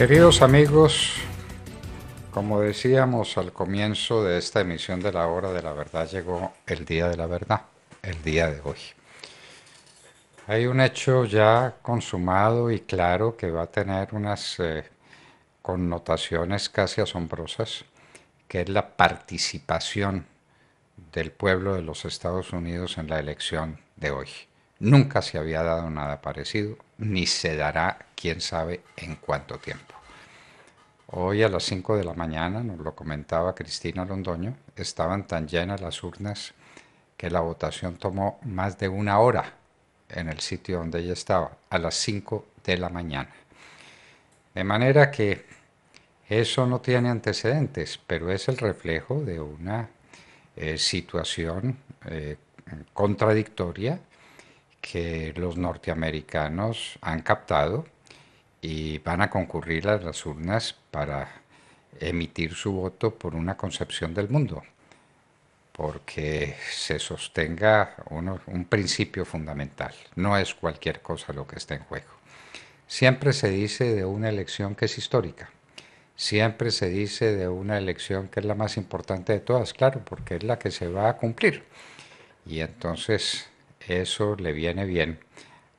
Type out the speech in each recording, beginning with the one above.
Queridos amigos, como decíamos al comienzo de esta emisión de la hora de la verdad, llegó el día de la verdad, el día de hoy. Hay un hecho ya consumado y claro que va a tener unas eh, connotaciones casi asombrosas, que es la participación del pueblo de los Estados Unidos en la elección de hoy. Nunca se había dado nada parecido, ni se dará quién sabe en cuánto tiempo. Hoy a las 5 de la mañana, nos lo comentaba Cristina Londoño, estaban tan llenas las urnas que la votación tomó más de una hora en el sitio donde ella estaba, a las 5 de la mañana. De manera que eso no tiene antecedentes, pero es el reflejo de una eh, situación eh, contradictoria que los norteamericanos han captado y van a concurrir a las urnas para emitir su voto por una concepción del mundo, porque se sostenga un principio fundamental, no es cualquier cosa lo que está en juego. Siempre se dice de una elección que es histórica, siempre se dice de una elección que es la más importante de todas, claro, porque es la que se va a cumplir. Y entonces eso le viene bien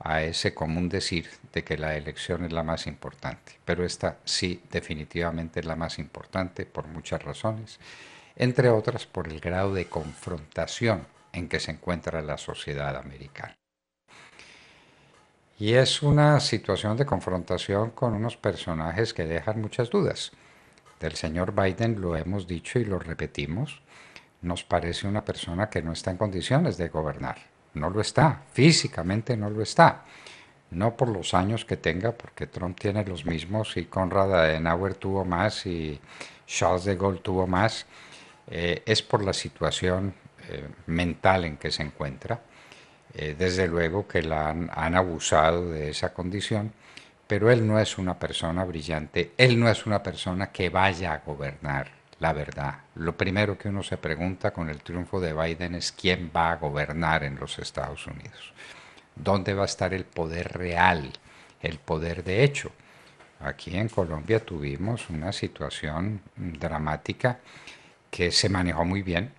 a ese común decir de que la elección es la más importante. Pero esta sí definitivamente es la más importante por muchas razones, entre otras por el grado de confrontación en que se encuentra la sociedad americana. Y es una situación de confrontación con unos personajes que dejan muchas dudas. Del señor Biden lo hemos dicho y lo repetimos, nos parece una persona que no está en condiciones de gobernar no lo está, físicamente no lo está. No por los años que tenga, porque Trump tiene los mismos y Conrad Adenauer tuvo más y Charles de Gaulle tuvo más, eh, es por la situación eh, mental en que se encuentra. Eh, desde luego que la han abusado de esa condición, pero él no es una persona brillante, él no es una persona que vaya a gobernar la verdad. Lo primero que uno se pregunta con el triunfo de Biden es quién va a gobernar en los Estados Unidos. ¿Dónde va a estar el poder real, el poder de hecho? Aquí en Colombia tuvimos una situación dramática que se manejó muy bien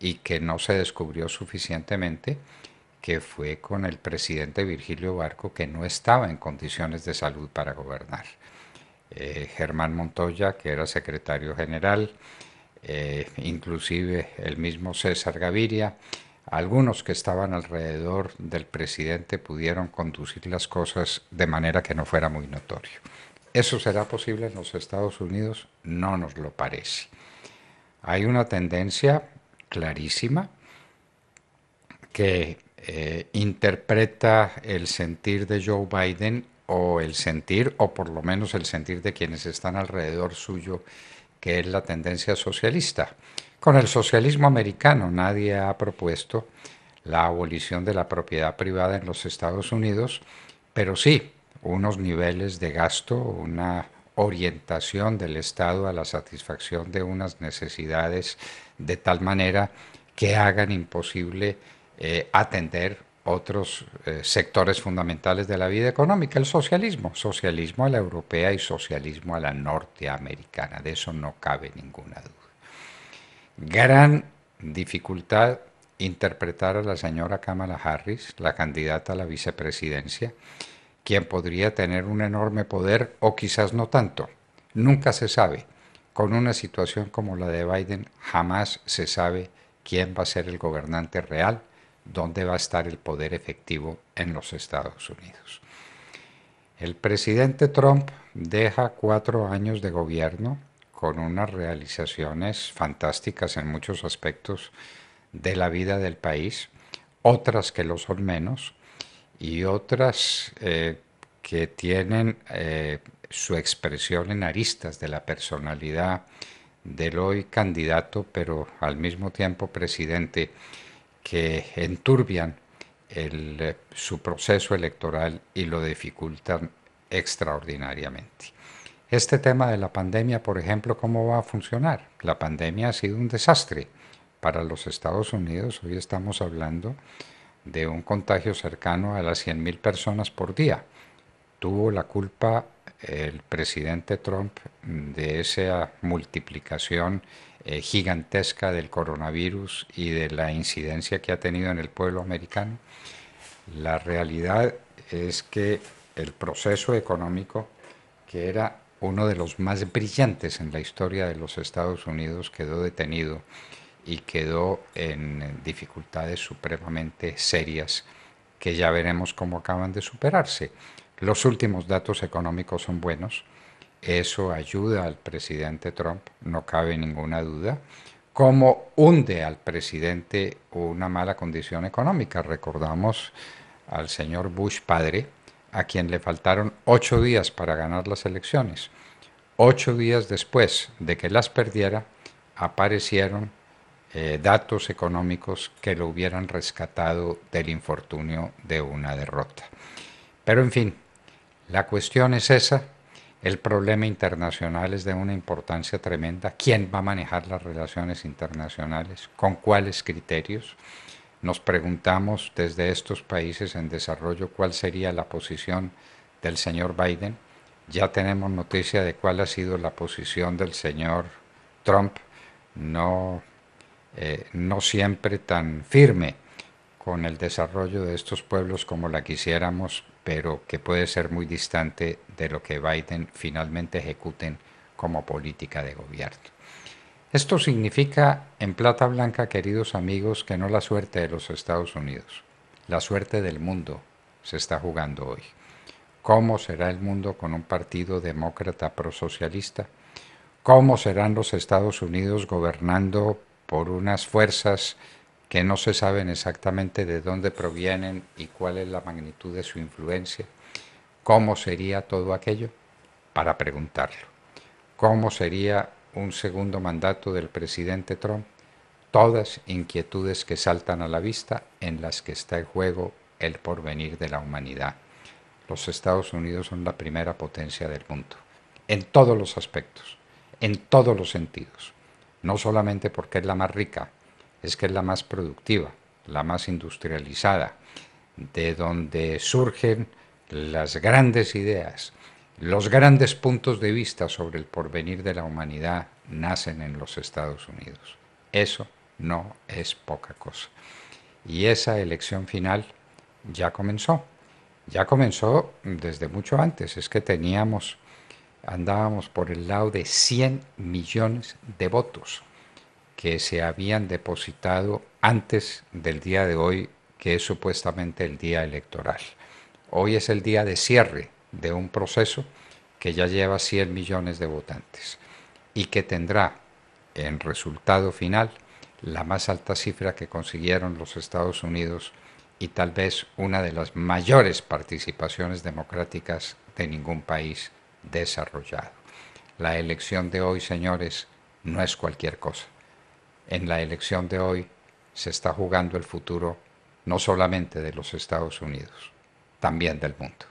y que no se descubrió suficientemente, que fue con el presidente Virgilio Barco, que no estaba en condiciones de salud para gobernar. Eh, Germán Montoya, que era secretario general, eh, inclusive el mismo César Gaviria, algunos que estaban alrededor del presidente pudieron conducir las cosas de manera que no fuera muy notorio. ¿Eso será posible en los Estados Unidos? No nos lo parece. Hay una tendencia clarísima que eh, interpreta el sentir de Joe Biden o el sentir, o por lo menos el sentir de quienes están alrededor suyo, que es la tendencia socialista. Con el socialismo americano nadie ha propuesto la abolición de la propiedad privada en los Estados Unidos, pero sí unos niveles de gasto, una orientación del Estado a la satisfacción de unas necesidades de tal manera que hagan imposible eh, atender otros eh, sectores fundamentales de la vida económica, el socialismo, socialismo a la europea y socialismo a la norteamericana, de eso no cabe ninguna duda. Gran dificultad interpretar a la señora Kamala Harris, la candidata a la vicepresidencia, quien podría tener un enorme poder o quizás no tanto. Nunca se sabe. Con una situación como la de Biden, jamás se sabe quién va a ser el gobernante real dónde va a estar el poder efectivo en los Estados Unidos. El presidente Trump deja cuatro años de gobierno con unas realizaciones fantásticas en muchos aspectos de la vida del país, otras que lo son menos y otras eh, que tienen eh, su expresión en aristas de la personalidad del hoy candidato, pero al mismo tiempo presidente que enturbian eh, su proceso electoral y lo dificultan extraordinariamente. Este tema de la pandemia, por ejemplo, ¿cómo va a funcionar? La pandemia ha sido un desastre para los Estados Unidos. Hoy estamos hablando de un contagio cercano a las 100.000 personas por día. Tuvo la culpa el presidente Trump de esa multiplicación eh, gigantesca del coronavirus y de la incidencia que ha tenido en el pueblo americano. La realidad es que el proceso económico, que era uno de los más brillantes en la historia de los Estados Unidos, quedó detenido y quedó en dificultades supremamente serias que ya veremos cómo acaban de superarse. Los últimos datos económicos son buenos, eso ayuda al presidente Trump, no cabe ninguna duda, como hunde al presidente una mala condición económica. Recordamos al señor Bush padre, a quien le faltaron ocho días para ganar las elecciones. Ocho días después de que las perdiera, aparecieron eh, datos económicos que lo hubieran rescatado del infortunio de una derrota. Pero en fin, la cuestión es esa. El problema internacional es de una importancia tremenda. ¿Quién va a manejar las relaciones internacionales? ¿Con cuáles criterios? Nos preguntamos desde estos países en desarrollo cuál sería la posición del señor Biden. Ya tenemos noticia de cuál ha sido la posición del señor Trump. No eh, no siempre tan firme con el desarrollo de estos pueblos como la quisiéramos, pero que puede ser muy distante de lo que Biden finalmente ejecuten como política de gobierno. Esto significa, en plata blanca, queridos amigos, que no la suerte de los Estados Unidos, la suerte del mundo se está jugando hoy. ¿Cómo será el mundo con un partido demócrata prosocialista? ¿Cómo serán los Estados Unidos gobernando por unas fuerzas que no se saben exactamente de dónde provienen y cuál es la magnitud de su influencia. ¿Cómo sería todo aquello? Para preguntarlo. ¿Cómo sería un segundo mandato del presidente Trump? Todas inquietudes que saltan a la vista en las que está en juego el porvenir de la humanidad. Los Estados Unidos son la primera potencia del mundo, en todos los aspectos, en todos los sentidos no solamente porque es la más rica, es que es la más productiva, la más industrializada, de donde surgen las grandes ideas, los grandes puntos de vista sobre el porvenir de la humanidad nacen en los Estados Unidos. Eso no es poca cosa. Y esa elección final ya comenzó. Ya comenzó desde mucho antes. Es que teníamos andábamos por el lado de 100 millones de votos que se habían depositado antes del día de hoy, que es supuestamente el día electoral. Hoy es el día de cierre de un proceso que ya lleva 100 millones de votantes y que tendrá en resultado final la más alta cifra que consiguieron los Estados Unidos y tal vez una de las mayores participaciones democráticas de ningún país desarrollado. La elección de hoy, señores, no es cualquier cosa. En la elección de hoy se está jugando el futuro no solamente de los Estados Unidos, también del mundo.